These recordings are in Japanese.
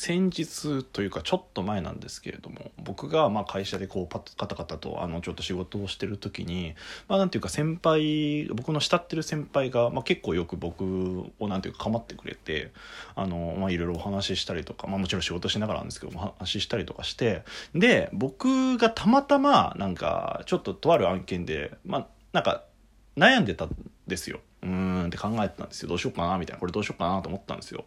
先日というかちょっと前なんですけれども僕がまあ会社でこうパッカタカタとあのちょっと仕事をしてる時にまあなんていうか先輩僕の慕ってる先輩が、まあ、結構よく僕をなんていうか構ってくれてあの、まあ、いろいろお話ししたりとか、まあ、もちろん仕事しながらなんですけどお話ししたりとかしてで僕がたまたまなんかちょっととある案件でまあなんか悩んでたんですよ。うーんって考えてたんですよどうしようかなみたいなこれどうしようかなと思ったんですよ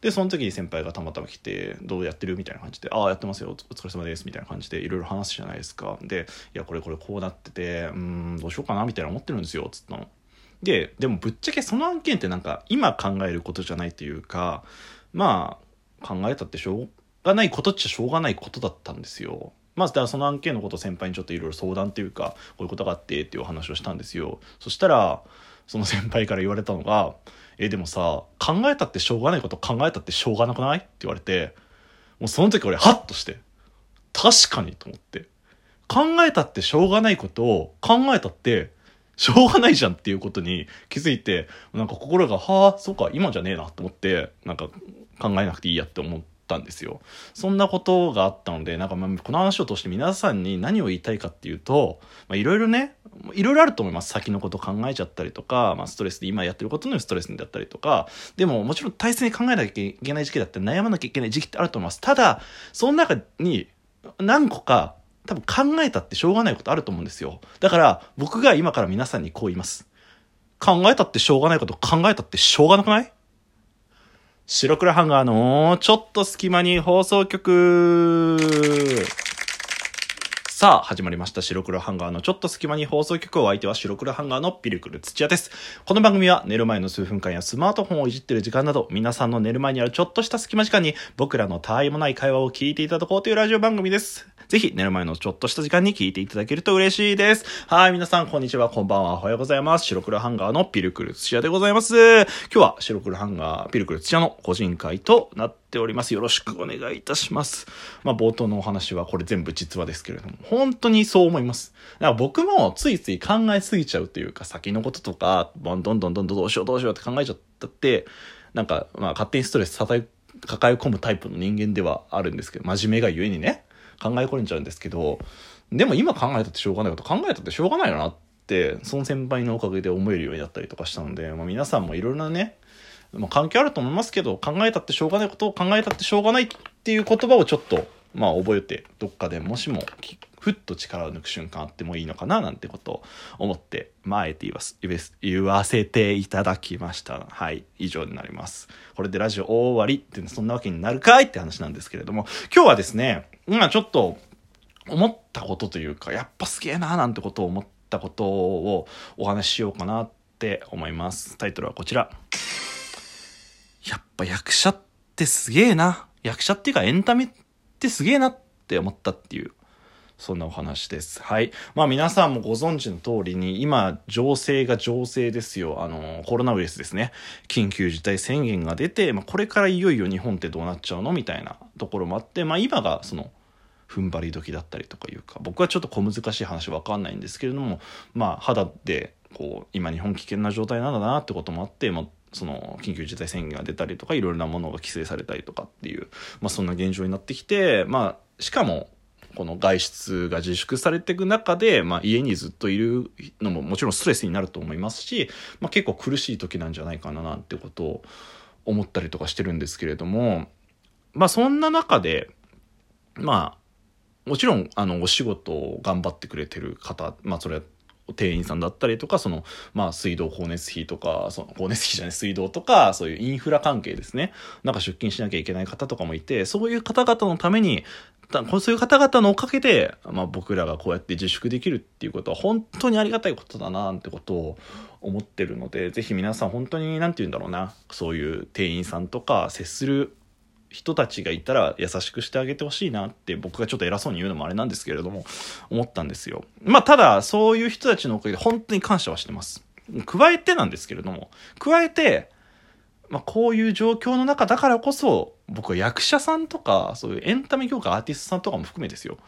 でその時に先輩がたまたま来て「どうやってる?」みたいな感じで「ああやってますよお疲れ様です」みたいな感じでいろいろ話すじゃないですかで「いやこれこれこうなっててうんどうしようかな」みたいな思ってるんですよつったの。ででもぶっちゃけその案件ってなんか今考えることじゃないというかまあ考えたってしょうがないことっちゃしょうがないことだったんですよ。まずだからその案件のことを先輩にちょっといろいろ相談っていうかこういうことがあってっていうお話をしたんですよ。そしたらその先輩から言われたのが「えでもさ考えたってしょうがないこと考えたってしょうがなくない?」って言われてもうその時俺ハッとして確かにと思って考えたってしょうがないことを考えたってしょうがないじゃんっていうことに気づいてなんか心が「はあそうか今じゃねえな」と思ってなんか考えなくていいやって思って。たんですよ。そんなことがあったのでなんかまあこの話を通して皆さんに何を言いたいかっていうといろいろねいろいろあると思います。先のこと考えちゃったりとか、まあ、ストレスで今やってることのストレスだったりとか。でももちろん大切に考えなきゃいけない時期だって悩まなきゃいけない時期ってあると思います。ただその中に何個か多分考えたってしょうがないことあると思うんですよ。だから僕が今から皆さんにこう言います。考えたってしょうがないこと考えたってしょうがなくない？白黒ハンガーのちょっと隙間に放送局さあ、始まりました。白黒ハンガーのちょっと隙間に放送局を相手は白黒ハンガーのピルクル土屋です。この番組は寝る前の数分間やスマートフォンをいじってる時間など、皆さんの寝る前にあるちょっとした隙間時間に僕らの他愛もない会話を聞いていただこうというラジオ番組です。ぜひ寝る前のちょっとした時間に聞いていただけると嬉しいです。はい、皆さんこんにちは、こんばんは、おはようございます。白黒ハンガーのピルクル土屋でございます。今日は白黒ハンガーピルクル土屋の個人会となっております。よろしくお願いいたします。まあ、冒頭のお話はこれ全部実話ですけれども、本当にそう思います。だから僕もついつい考えすぎちゃうというか、先のこととか、どんどんどんどんどうしようどうしようって考えちゃったって、なんか、まあ、勝手にストレス抱え込むタイプの人間ではあるんですけど、真面目がゆえにね、考え込んじゃうんですけど、でも今考えたってしょうがないこと考えたってしょうがないよなって、その先輩のおかげで思えるようになったりとかしたので、まあ、皆さんもいろいろなね、まあ、関係あると思いますけど、考えたってしょうがないことを考えたってしょうがないっていう言葉をちょっと、まあ覚えて、どっかでもしも、ふっと力を抜く瞬間あってもいいのかななんてことを思って、まあ、えて言わす言わせていただきました。はい。以上になります。これでラジオ終わりってそんなわけになるかいって話なんですけれども、今日はですね、今ちょっと思ったことというか、やっぱすげえなーなんてことを思ったことをお話ししようかなって思います。タイトルはこちら。やっぱ役者ってすげえな。役者っていうかエンタメってすげえなって思ったっていう、そんなお話です。はい。まあ皆さんもご存知の通りに、今、情勢が情勢ですよ。あの、コロナウイルスですね。緊急事態宣言が出て、まあこれからいよいよ日本ってどうなっちゃうのみたいなところもあって、まあ今がその、踏ん張り時だったりとかいうか僕はちょっと小難しい話わかんないんですけれどもまあ肌でこう今日本危険な状態なんだなってこともあって、まあ、その緊急事態宣言が出たりとかいろいろなものが規制されたりとかっていう、まあ、そんな現状になってきて、まあ、しかもこの外出が自粛されていく中で、まあ、家にずっといるのももちろんストレスになると思いますし、まあ、結構苦しい時なんじゃないかななんてことを思ったりとかしてるんですけれども、まあ、そんな中でまあもちろんあのお仕事を頑張ってくれてる方、まあ、それは店員さんだったりとか、その、まあ、水道光熱費とか、その、光熱費じゃない、水道とか、そういうインフラ関係ですね。なんか出勤しなきゃいけない方とかもいて、そういう方々のために、そういう方々のおかげで、まあ、僕らがこうやって自粛できるっていうことは本当にありがたいことだなってことを思ってるので、ぜひ皆さん本当に、なんて言うんだろうな、そういう店員さんとか接する人たちがいたら優しくしてあげてほしいなって僕がちょっと偉そうに言うのもあれなんですけれども思ったんですよ。まあただそういう人たちのおかげで本当に感謝はしてます。加えてなんですけれども加えて、まあ、こういう状況の中だからこそ僕は役者さんとかそういうエンタメ業界アーティストさんとかも含めですよ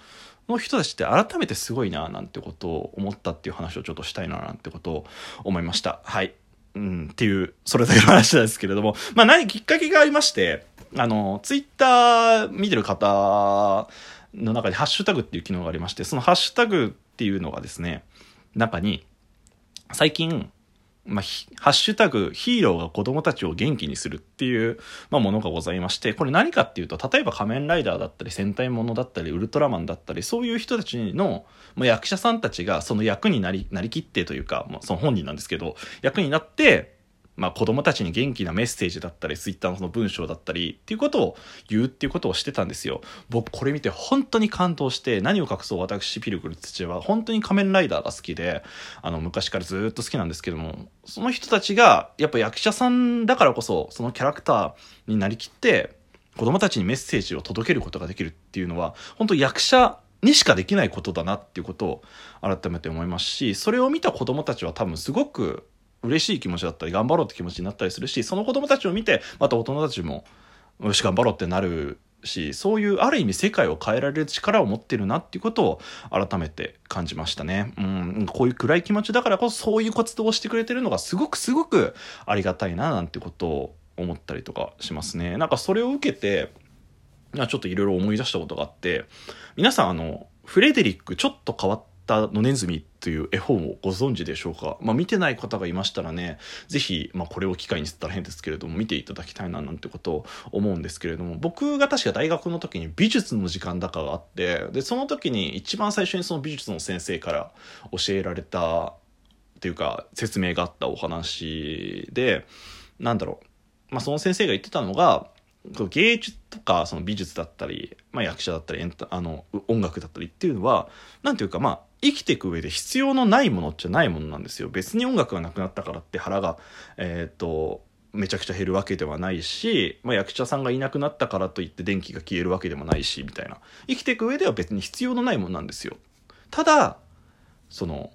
の人たちって改めてすごいななんてことを思ったっていう話をちょっとしたいななんてことを思いました。はい。うん、っていう、それだけの話なんですけれども、まあ何きっかけがありまして、あの、ツイッター見てる方の中にハッシュタグっていう機能がありまして、そのハッシュタグっていうのがですね、中に、最近、まあ、ハッシュタグ、ヒーローが子供たちを元気にするっていう、まあ、ものがございまして、これ何かっていうと、例えば仮面ライダーだったり、戦隊ものだったり、ウルトラマンだったり、そういう人たちの、まあ、役者さんたちがその役になり、なりきってというか、まあ、その本人なんですけど、役になって、まあ、子供たちに元気なメッセージだったり、ツイッターのその文章だったりっていうことを言うっていうことをしてたんですよ。僕これ見て本当に感動して、何を隠そう私ピルクル土は本当に仮面ライダーが好きで、あの昔からずっと好きなんですけども、その人たちがやっぱ役者さんだからこそ、そのキャラクターになりきって、子供たちにメッセージを届けることができるっていうのは、本当役者にしかできないことだなっていうことを改めて思いますし、それを見た子供たちは多分すごく嬉しい気持ちだったり頑張ろうって気持ちになったりするしその子供たちを見てまた大人たちもよし頑張ろうってなるしそういうある意味世界を変えられる力を持ってるなっていうことを改めて感じましたね。うん、こういう暗い気持ちだからこそそういう活動をしてくれてるのがすごくすごくありがたいななんてことを思ったりとかしますね。なんかそれを受けてちょっといろいろ思い出したことがあって皆さんあのフレデリックちょっと変わった野ネズミという絵本をご存知でしょうか、まあ、見てない方がいましたらね是非、まあ、これを機会にしたら変ですけれども見ていただきたいななんてことを思うんですけれども僕が確か大学の時に美術の時間だかがあってでその時に一番最初にその美術の先生から教えられたっていうか説明があったお話でなんだろう、まあ、その先生が言ってたのが芸術とかその美術だったり、まあ、役者だったりあの音楽だったりっていうのは何ていうかまあ生きていく上で必要のないものっちゃないものなんですよ。別に音楽がなくなったからって腹がえっ、とめちゃくちゃ減るわけではないし、まあ、役者さんがいなくなったからといって電気が消えるわけでもないしみたいな。生きていく上では別に必要のないものなんですよ。ただその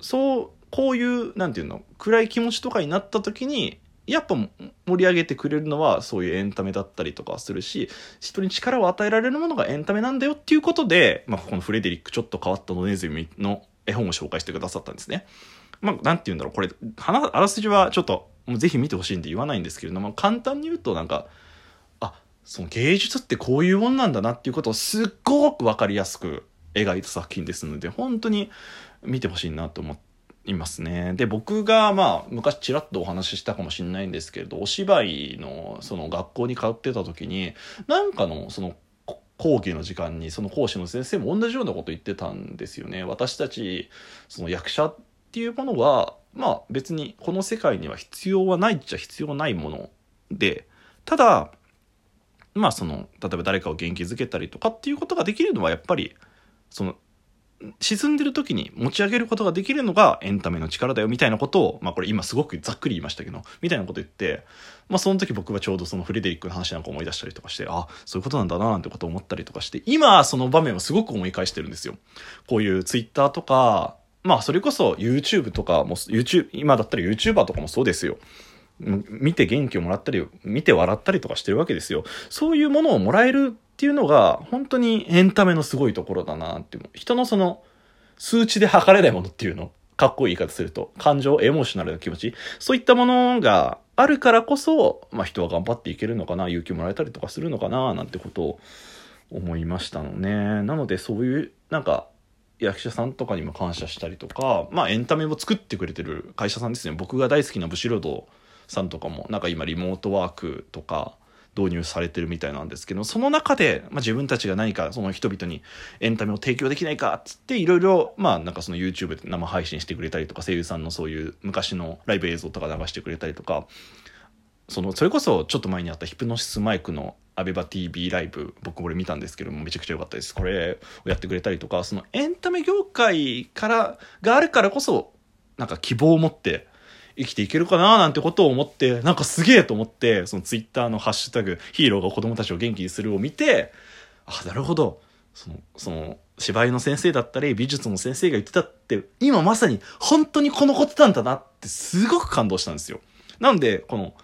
そうこういう何て言うの暗い気持ちとかになった時にやっぱ盛り上げてくれるのはそういうエンタメだったりとかするし人に力を与えられるものがエンタメなんだよっていうことで、まあ、このフレデリックちょっと変わった野ネズミの絵本を紹介してくださったんですね。まあ、なんて言うんだろうこれあらすじはちょっともうぜひ見てほしいんで言わないんですけれども簡単に言うとなんかあその芸術ってこういうもんなんだなっていうことをすっごく分かりやすく描いた作品ですので本当に見てほしいなと思って。いますね。で、僕が、まあ、昔ちらっとお話ししたかもしれないんですけれど、お芝居の、その学校に通ってた時に、なんかの、その、講義の時間に、その講師の先生も同じようなこと言ってたんですよね。私たち、その役者っていうものは、まあ別にこの世界には必要はないっちゃ必要ないもので、ただ、まあその、例えば誰かを元気づけたりとかっていうことができるのはやっぱり、その沈んでる時に持ち上げることができるのがエンタメの力だよみたいなことを、まあこれ今すごくざっくり言いましたけど、みたいなこと言って、まあその時僕はちょうどそのフレデリックの話なんか思い出したりとかして、あ、そういうことなんだななんてことを思ったりとかして、今その場面をすごく思い返してるんですよ。こういうツイッターとか、まあそれこそ YouTube とかも、YouTube、今だったら YouTuber とかもそうですよ。見て元気をもらったり、見て笑ったりとかしてるわけですよ。そういうものをもらえるっていうのが、本当にエンタメのすごいところだなって。人のその、数値で測れないものっていうの。かっこいい言い方すると。感情、エモーショナルな気持ち。そういったものがあるからこそ、まあ人は頑張っていけるのかな、勇気もらえたりとかするのかな、なんてことを思いましたのね。なのでそういう、なんか、役者さんとかにも感謝したりとか、まあエンタメを作ってくれてる会社さんですね。僕が大好きなブシロドさんとかもなんか今リモートワークとか導入されてるみたいなんですけどその中で、まあ、自分たちが何かその人々にエンタメを提供できないかっつっていろいろまあなんかその YouTube で生配信してくれたりとか声優さんのそういう昔のライブ映像とか流してくれたりとかそのそれこそちょっと前にあったヒプノシスマイクのアベバ TV ライブ僕これ見たんですけどもめちゃくちゃ良かったです。これをやってくれたりとかそのエンタメ業界からがあるからこそなんか希望を持って生きていけるかななんてことを思って、なんかすげえと思って、そのツイッターのハッシュタグ、ヒーローが子供たちを元気にするを見て、あ、なるほど。その、その、芝居の先生だったり、美術の先生が言ってたって、今まさに本当にこのことなんだなってすごく感動したんですよ。なんで、この、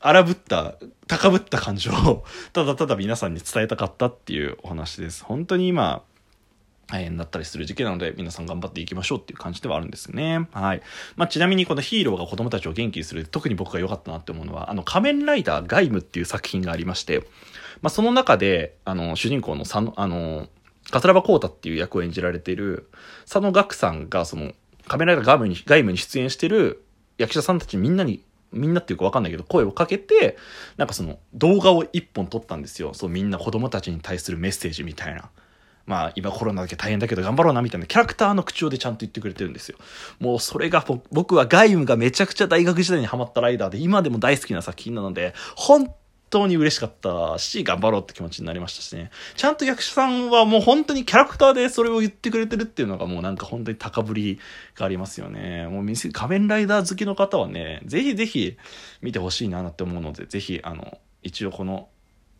荒ぶった、高ぶった感情を、ただただ皆さんに伝えたかったっていうお話です。本当に今、大変だったりする時期なので、皆さん頑張っていきましょうっていう感じではあるんですよね。はい。まあ、ちなみにこのヒーローが子供たちを元気にする、特に僕が良かったなって思うのは、あの、仮面ライダーガイムっていう作品がありまして、まあ、その中で、あの、主人公の佐野、あの、桂庭光太っていう役を演じられている佐野岳さんが、その、仮面ライダーガイムに、ガイムに出演してる役者さんたちみんなにみんなっていうか分かんないけど声をかけてなんかその動画を一本撮ったんですよそうみんな子供たちに対するメッセージみたいなまあ今コロナだけ大変だけど頑張ろうなみたいなキャラクターの口調でちゃんと言ってくれてるんですよ。もうそれが僕はガイムがめちゃくちゃ大学時代にハマったライダーで今でも大好きな作品なので本当に嬉しかったし頑張ろうって気持ちになりましたしね。ちゃんと役者さんはもう本当にキャラクターでそれを言ってくれてるっていうのがもうなんか本当に高ぶりがありますよね。もう仮面ライダー好きの方はね、ぜひぜひ見てほしいなって思うので、ぜひあの、一応この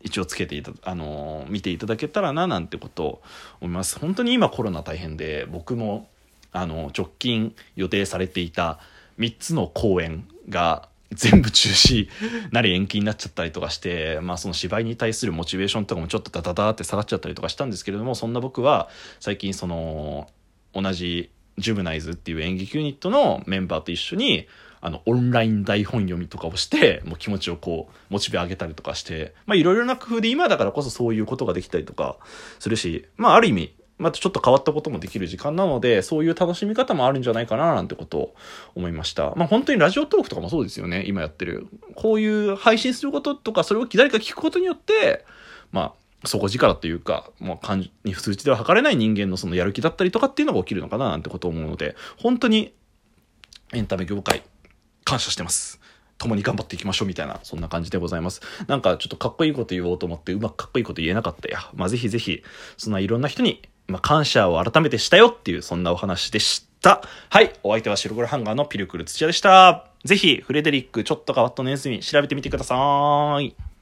一応つけていたあの見ていただけたらななんてことを思います。本当に今コロナ大変で僕もあの直近予定されていた3つの公演が全部中止なり延期になっちゃったりとかして、まあその芝居に対するモチベーションとかもちょっとダダダって下がっちゃったりとかしたんですけれども、そんな僕は最近その同じジュブナイズっていう演劇ユニットのメンバーと一緒にあの、オンライン台本読みとかをして、もう気持ちをこう、モチベ上げたりとかして、まあいろいろな工夫で今だからこそそういうことができたりとかするし、まあある意味、またちょっと変わったこともできる時間なので、そういう楽しみ方もあるんじゃないかななんてことを思いました。まあ本当にラジオトークとかもそうですよね、今やってる。こういう配信することとか、それを誰か聞くことによって、まあ、底力というか、まあ、感に数値では測れない人間のそのやる気だったりとかっていうのが起きるのかななんてことを思うので、本当にエンタメ業界、感謝してます。共に頑張っていきましょうみたいな、そんな感じでございます。なんかちょっとかっこいいこと言おうと思って、うまくかっこいいこと言えなかったや。まあ、ぜひぜひ、そんないろんな人に、まあ、感謝を改めてしたよっていう、そんなお話でした。はい。お相手は白黒ハンガーのピルクル土屋でした。ぜひ、フレデリック、ちょっと変わったのやつに調べてみてください。